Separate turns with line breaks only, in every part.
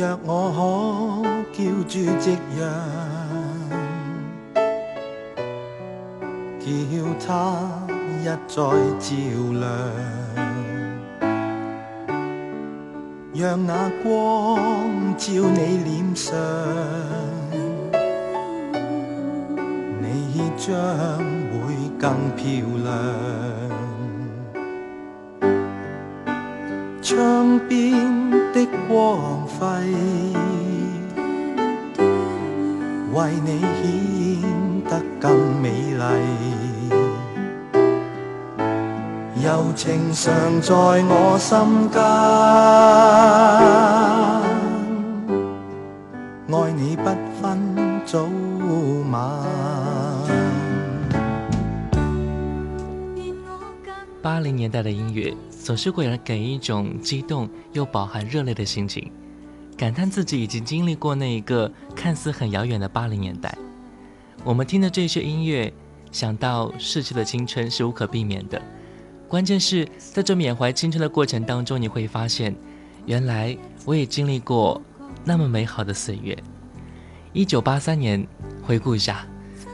若我可叫住夕阳，叫它一再照亮，让那光照你脸上，你将会更漂亮。窗边的光为你显得更美丽。柔情常在我心间，爱你不分早晚。
八零年代的音乐。总是会给人一种激动又饱含热泪的心情，感叹自己已经经历过那一个看似很遥远的八零年代。我们听的这些音乐，想到逝去的青春是无可避免的。关键是在这缅怀青春的过程当中，你会发现，原来我也经历过那么美好的岁月。一九八三年，回顾一下，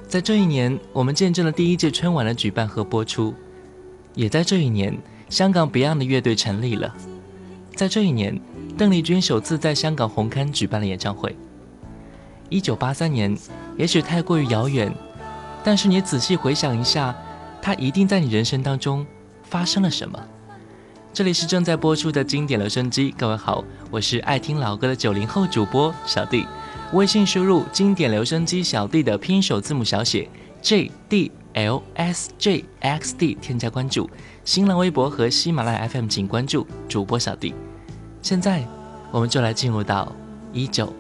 在这一年，我们见证了第一届春晚的举办和播出，也在这一年。香港 Beyond 的乐队成立了，在这一年，邓丽君首次在香港红磡举办了演唱会。一九八三年，也许太过于遥远，但是你仔细回想一下，它一定在你人生当中发生了什么。这里是正在播出的经典留声机，各位好，我是爱听老歌的九零后主播小弟，微信输入“经典留声机小弟”的拼音首字母小写 J D。L S J X D 添加关注，新浪微博和喜马拉雅 FM 请关注主播小弟。现在，我们就来进入到一九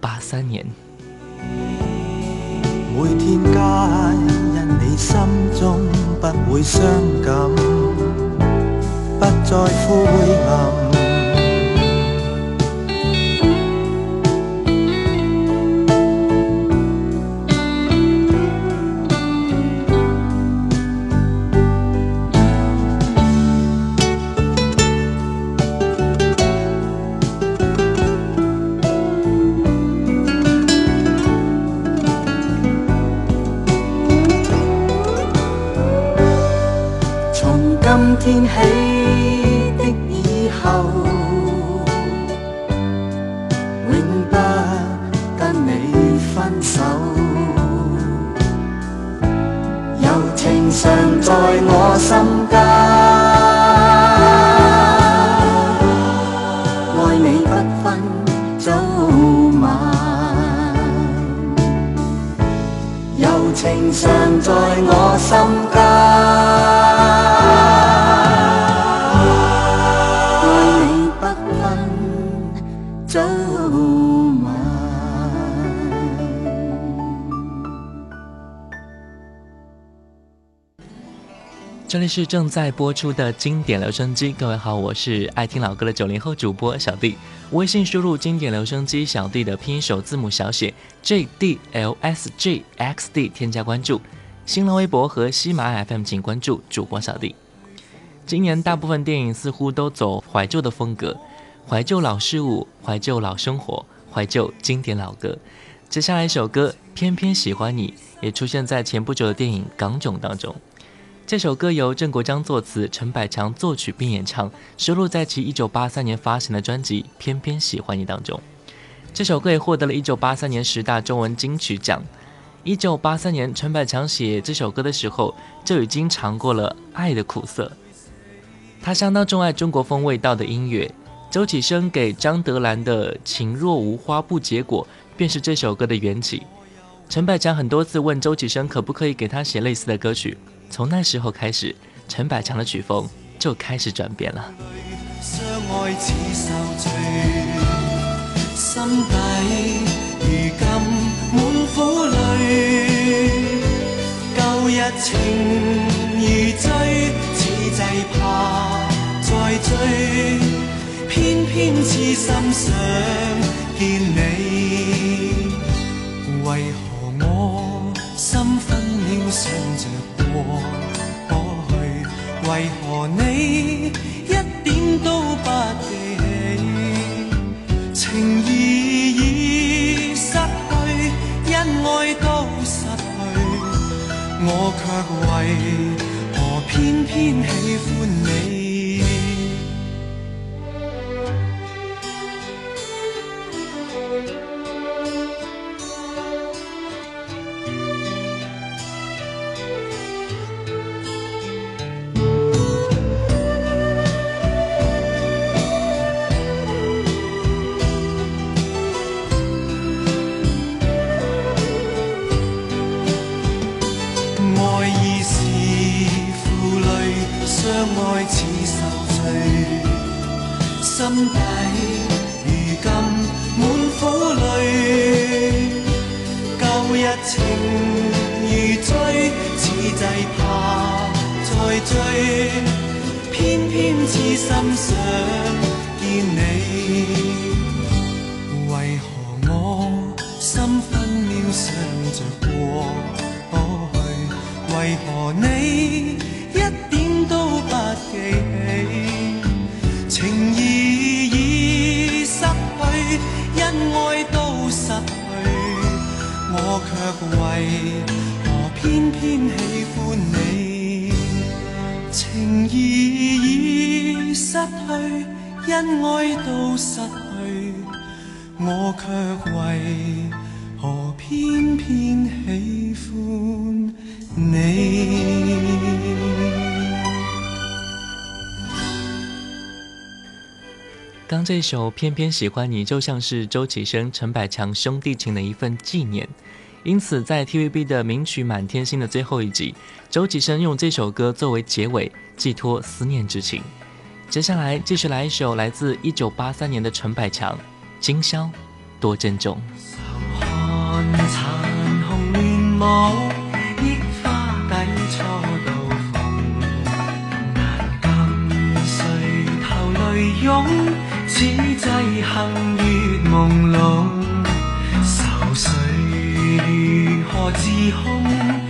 八三年。
每天皆因你心中不会伤感，不再灰暗。
是正在播出的经典留声机，各位好，我是爱听老歌的九零后主播小弟。微信输入“经典留声机小弟”的拼音首字母小写 J D L S J X D，添加关注。新浪微博和喜马 FM 请关注主播小弟。今年大部分电影似乎都走怀旧的风格，怀旧老事物，怀旧老生活，怀旧经典老歌。接下来一首歌《偏偏喜欢你》也出现在前不久的电影《港囧》当中。这首歌由郑国江作词，陈百强作曲并演唱，收录在其1983年发行的专辑《偏偏喜欢你》当中。这首歌也获得了一983年十大中文金曲奖。1983年，陈百强写这首歌的时候就已经尝过了爱的苦涩。他相当钟爱中国风味道的音乐。周启生给张德兰的《情若无花不结果》便是这首歌的缘起。陈百强很多次问周启生可不可以给他写类似的歌曲。从那时候开始，陈百强的曲风就开始转变了。
相爱似受罪，心底如今满苦泪。旧日情如醉，此际怕再追，偏偏痴心想见你，我却为何
偏偏喜欢你？旧情如醉，此际怕再追，偏偏痴心想见你。为何
我心分秒想着过去？为何你一点都不记？却为何偏偏喜欢你情义已失去恩爱都失去
我却为何偏偏喜欢你。
当这首偏偏喜欢你就像是周启生陈百强兄弟情的一份纪念因此在 TVB 的名曲《满天星》的最后一集，周启生用这首歌作为结尾，寄托思念之情。接下来继续来一首来自1983年的陈百强《今宵多珍重》。
此际幸月朦胧，何自控？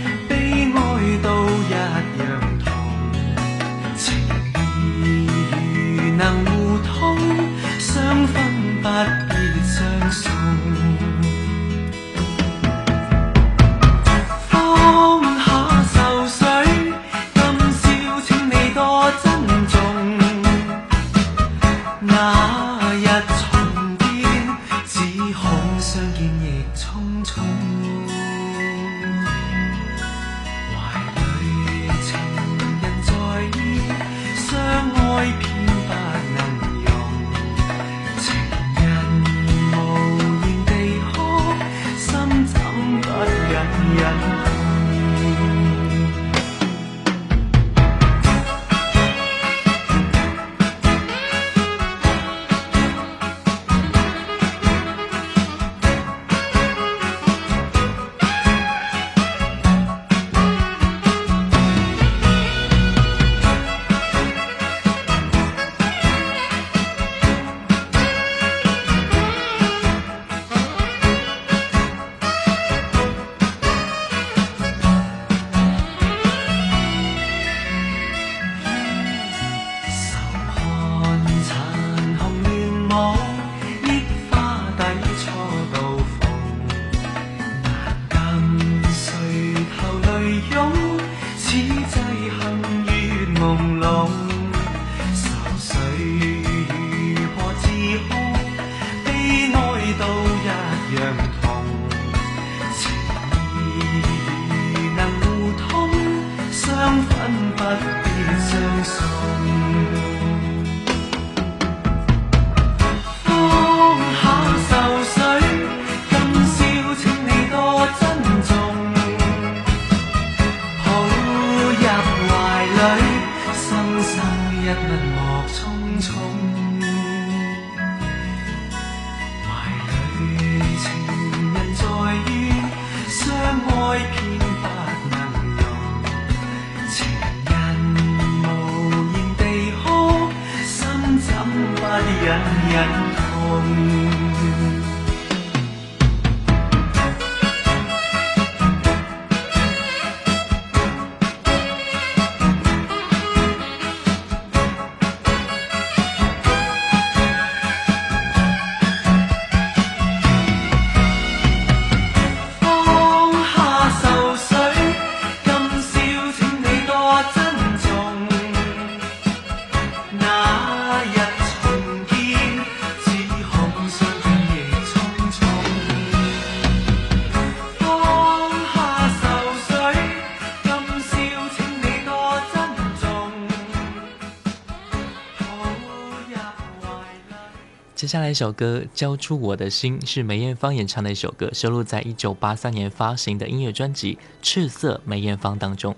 下来一首歌《交出我的心》是梅艳芳演唱的一首歌，收录在一九八三年发行的音乐专辑《赤色梅艳芳》当中。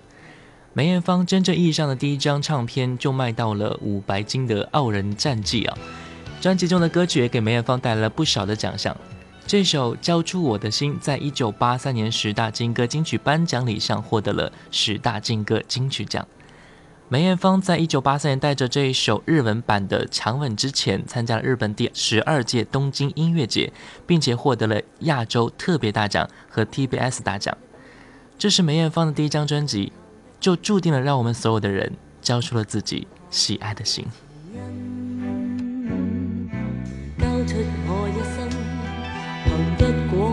梅艳芳真正意义上的第一张唱片就卖到了五白金的傲人战绩啊！专辑中的歌曲也给梅艳芳带来了不少的奖项。这首《交出我的心》在一九八三年十大金歌金曲颁奖礼上获得了十大金歌金曲奖。梅艳芳在一九八三年带着这一首日文版的《强吻》之前，参加了日本第十二届东京音乐节，并且获得了亚洲特别大奖和 TBS 大奖。这是梅艳芳的第一张专辑，就注定了让我们所有的人交出了自己喜爱的心。
交出我一生，凭一果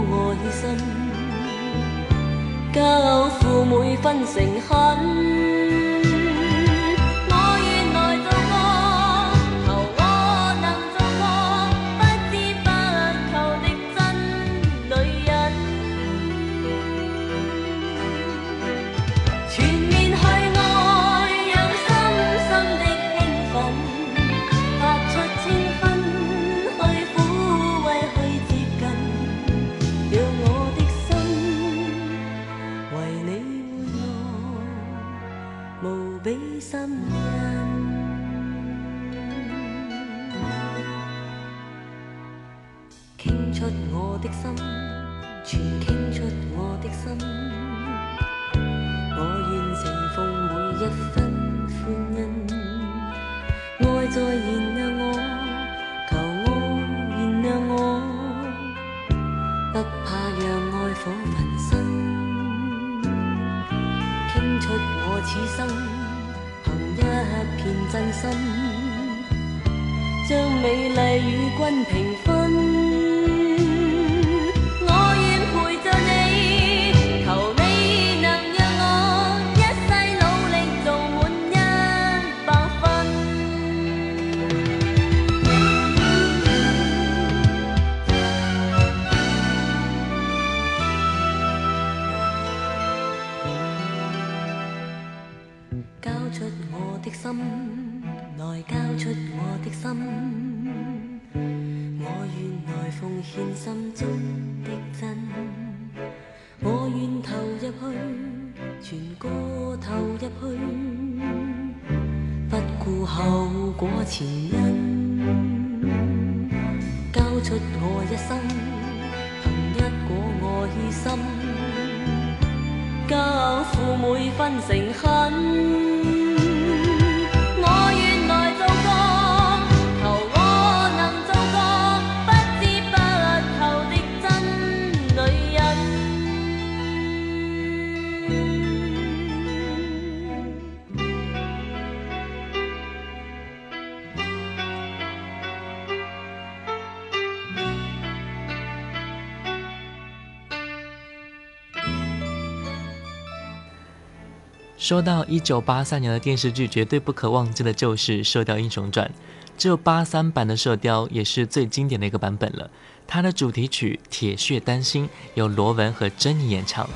我的心，来交出我的心。我愿来奉献心中的真，我愿投入去，全歌投入去，不顾后果前因。交出我一生，凭一果爱心，交付每分诚恳。
说到一九八三年的电视剧，绝对不可忘记的就是《射雕英雄传》。只有八三版的《射雕》也是最经典的一个版本了。它的主题曲《铁血丹心》由罗文和珍妮演唱。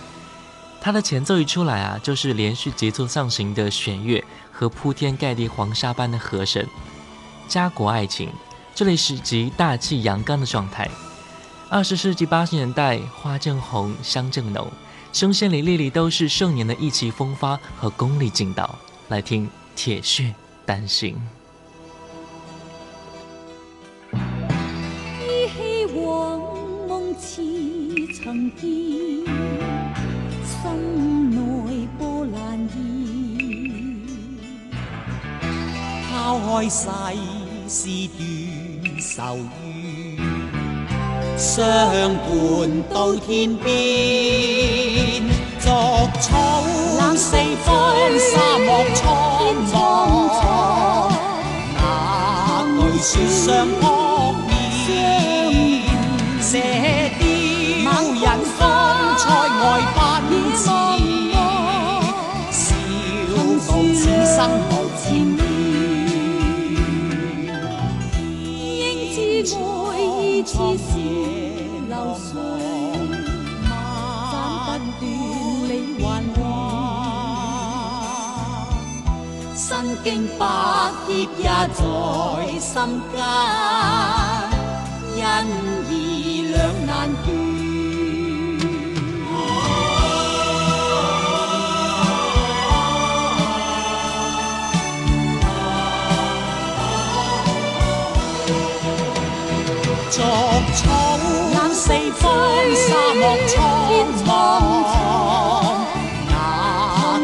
它的前奏一出来啊，就是连续节奏上行的弦乐和铺天盖地黄沙般的和声。家国爱情，这里是集大气阳刚的状态。二十世纪八十年代，花正红，香正浓。声线里粒粒都是盛年的意气风发和功力劲道，来听铁血丹心。
依稀往梦似曾见，心内波澜现。
抛开世事断愁。相伴到天边，逐草四方，沙漠苍茫。那句说相扑经百劫也在心间。恩义两难断。风沙苍茫哪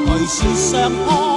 惧雪霜扑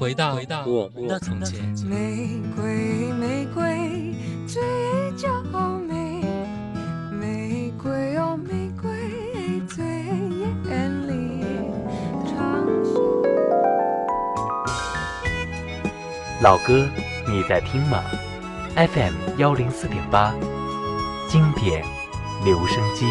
回到回到我们的从前。
玫瑰，玫瑰，最娇美。玫瑰哦，玫瑰，最艳丽。
老歌你在听吗？FM 幺零四点八，经典留声机。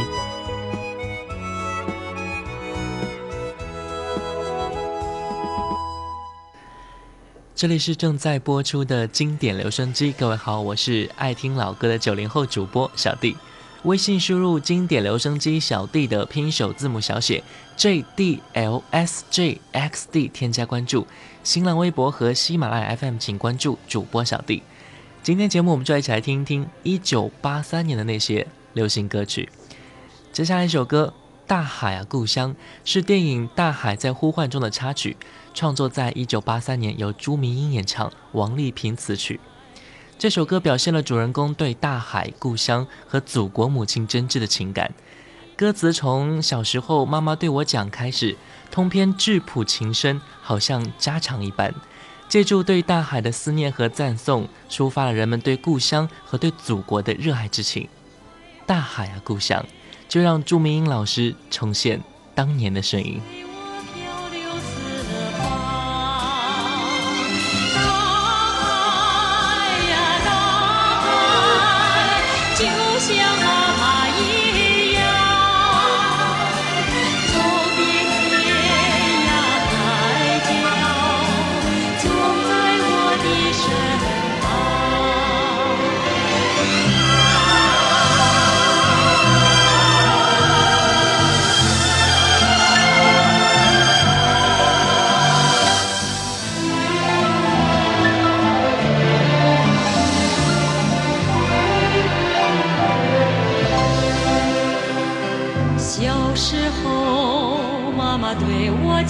这里是正在播出的经典留声机，各位好，我是爱听老歌的九零后主播小弟。微信输入“经典留声机小弟”的拼音首字母小写 J D L S J X D，添加关注。新浪微博和喜马拉雅 FM 请关注主播小弟。今天节目我们就一起来听一听一九八三年的那些流行歌曲。接下来一首歌《大海啊故乡》是电影《大海在呼唤》中的插曲。创作在一九八三年，由朱明英演唱，王丽萍词曲。这首歌表现了主人公对大海、故乡和祖国母亲真挚的情感。歌词从小时候妈妈对我讲开始，通篇质朴情深，好像家常一般。借助对大海的思念和赞颂，抒发了人们对故乡和对祖国的热爱之情。大海啊，故乡，就让朱明英老师重现当年的声音。
相爱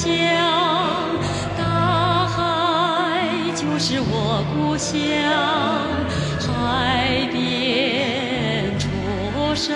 对我讲，大海就是我故乡，海边出生，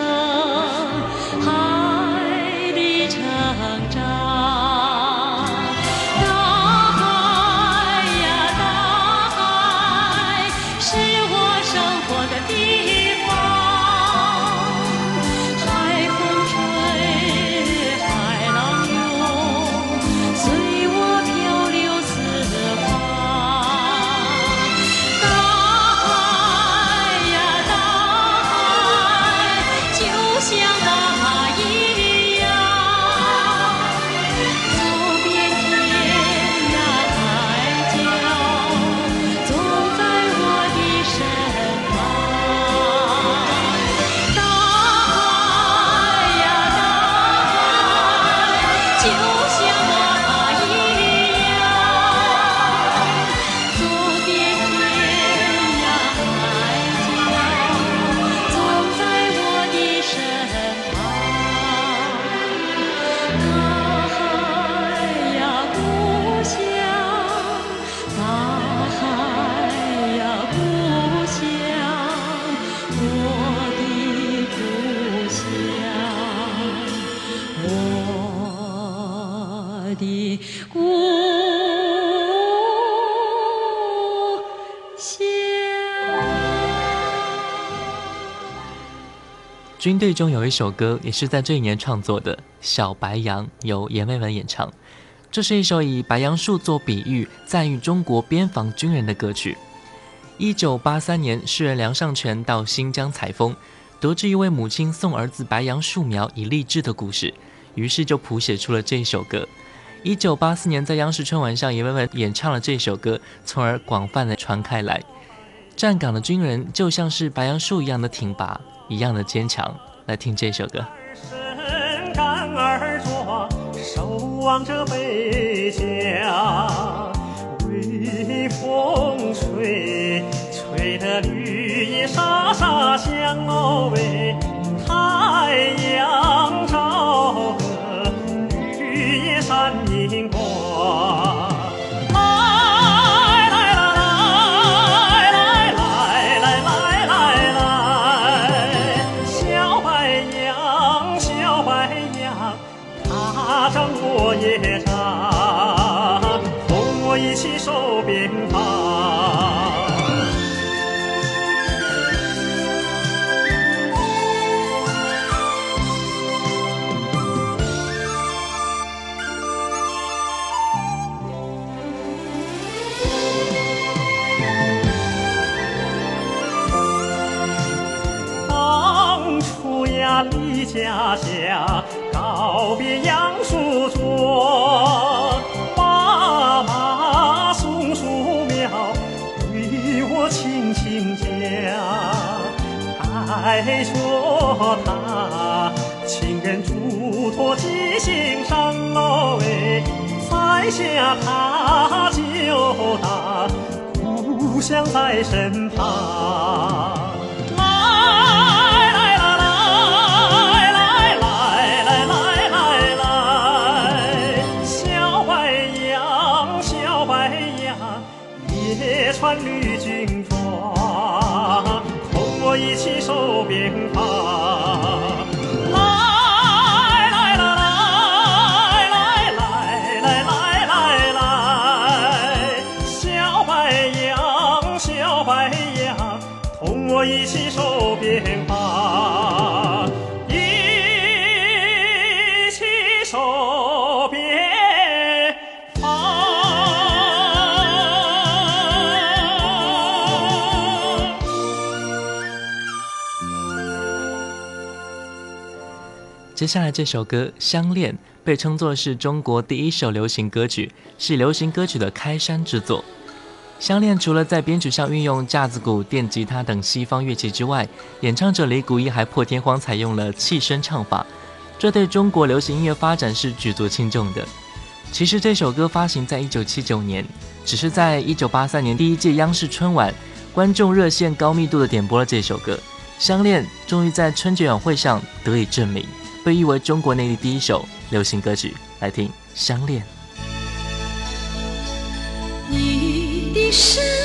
军队中有一首歌，也是在这一年创作的《小白杨》，由阎维文演唱。这是一首以白杨树做比喻，赞誉中国边防军人的歌曲。一九八三年，诗人梁尚全到新疆采风，得知一位母亲送儿子白杨树苗以励志的故事，于是就谱写出了这首歌。一九八四年，在央视春晚上，阎维文演唱了这首歌，从而广泛的传开来。站岗的军人就像是白杨树一样的挺拔，一样的坚强。来听这首歌。
身干而坐，守望着北疆。微风吹，吹得绿叶沙沙响哦喂，太阳当初呀，离家乡，告别杨树庄，心上哦喂，栽下它就大，故乡在身旁。
接下来这首歌《相恋》被称作是中国第一首流行歌曲，是流行歌曲的开山之作。《相恋》除了在编曲上运用架子鼓、电吉他等西方乐器之外，演唱者李谷一还破天荒采用了气声唱法，这对中国流行音乐发展是举足轻重的。其实这首歌发行在一九七九年，只是在一九八三年第一届央视春晚，观众热线高密度的点播了这首歌，《相恋》终于在春节晚会上得以证明，被誉为中国内地第一首流行歌曲。来听《相恋》。
你的身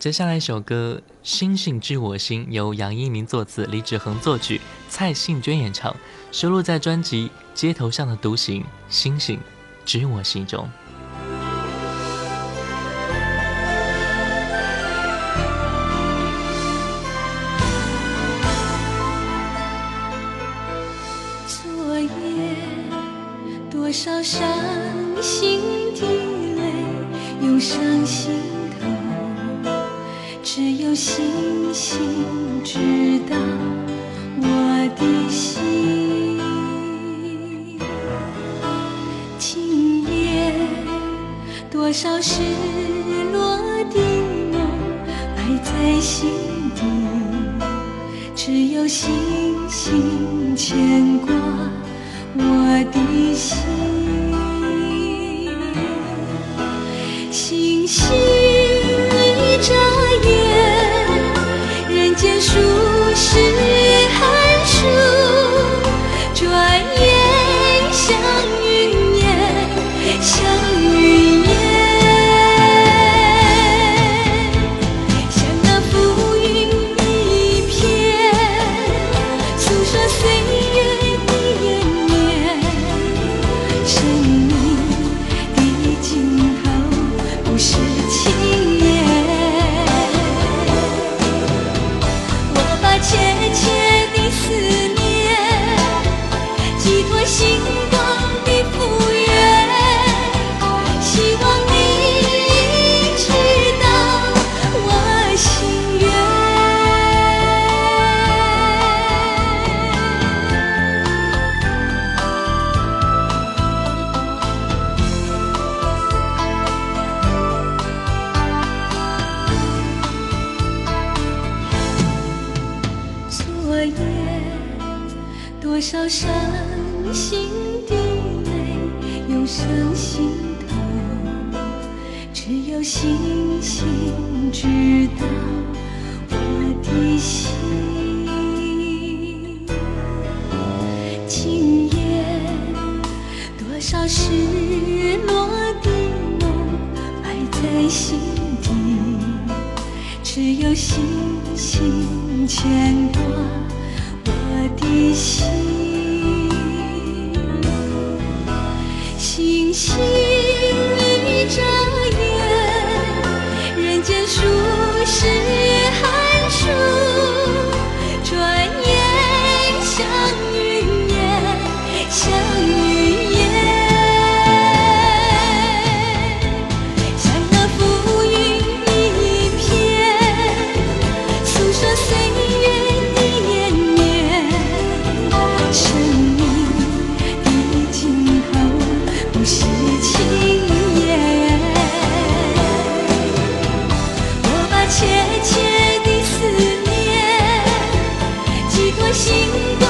接下来一首歌《星星知我心》，由杨一鸣作词，李志恒作曲，蔡幸娟演唱，收录在专辑《街头上的独行》，星星知我心中。
昨夜多少伤心的泪用伤心，星星知道我的心。今夜多少失落的梦埋在心底。只有星星牵挂我的心，上心头，只有星星知道我的心。今夜多少失落的梦埋在心底。只有星星牵挂我的心，寄托星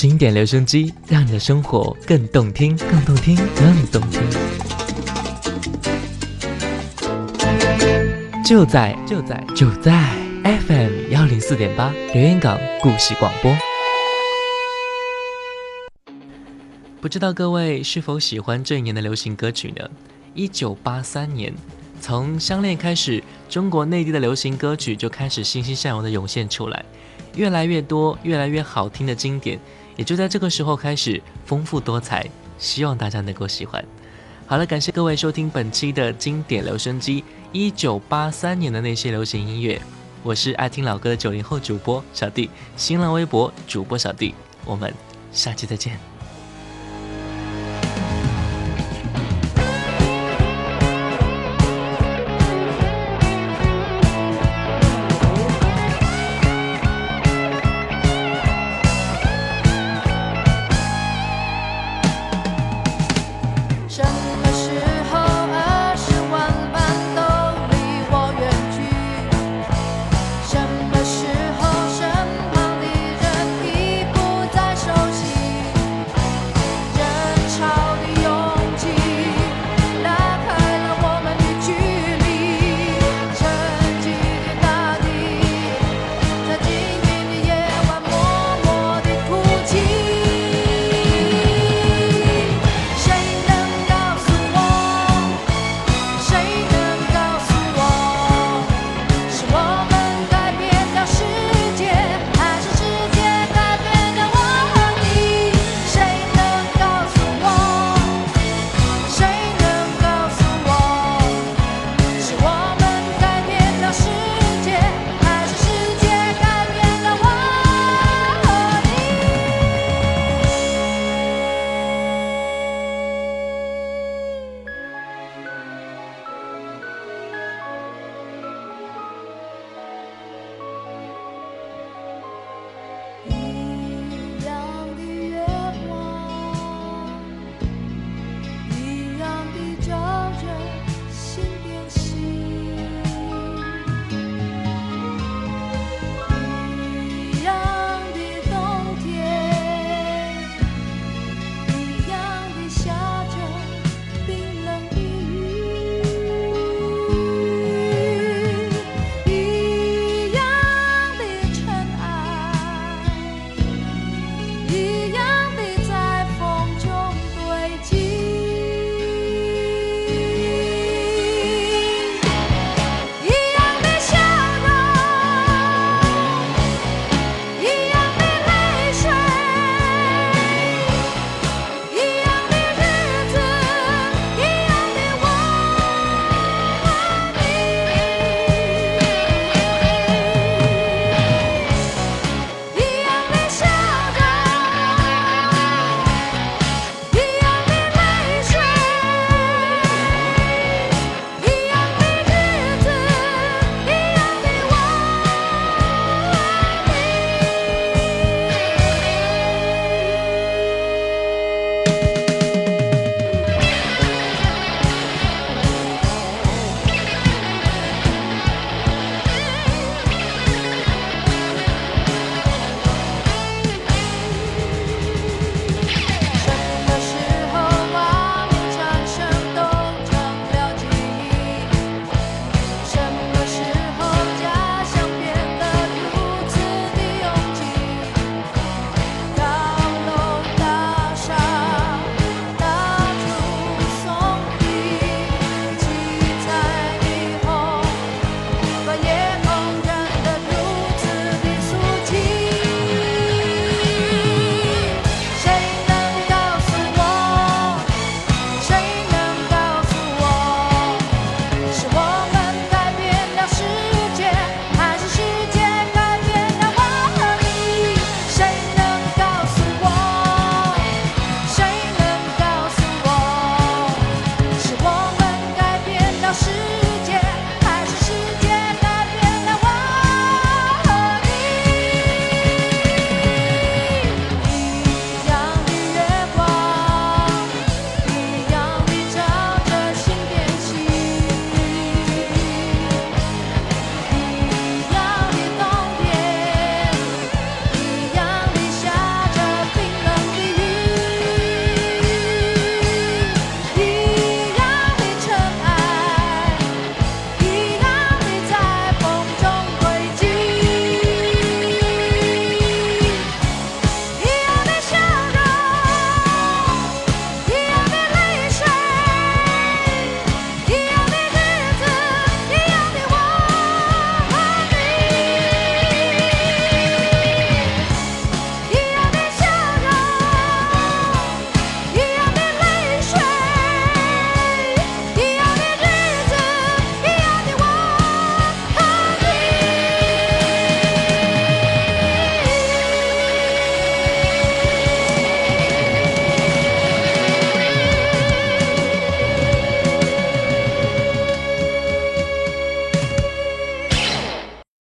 经典留声机，让你的生活更动听，更动听，更动听。就在就在就在 FM 幺零四点八留言港故事广播。不知道各位是否喜欢这一年的流行歌曲呢？一九八三年，从《相恋》开始，中国内地的流行歌曲就开始欣欣向荣的涌现出来，越来越多、越来越好听的经典，也就在这个时候开始丰富多彩，希望大家能够喜欢。好了，感谢各位收听本期的经典留声机，一九八三年的那些流行音乐。我是爱听老歌的九零后主播小弟，新浪微博主播小弟，我们下期再见。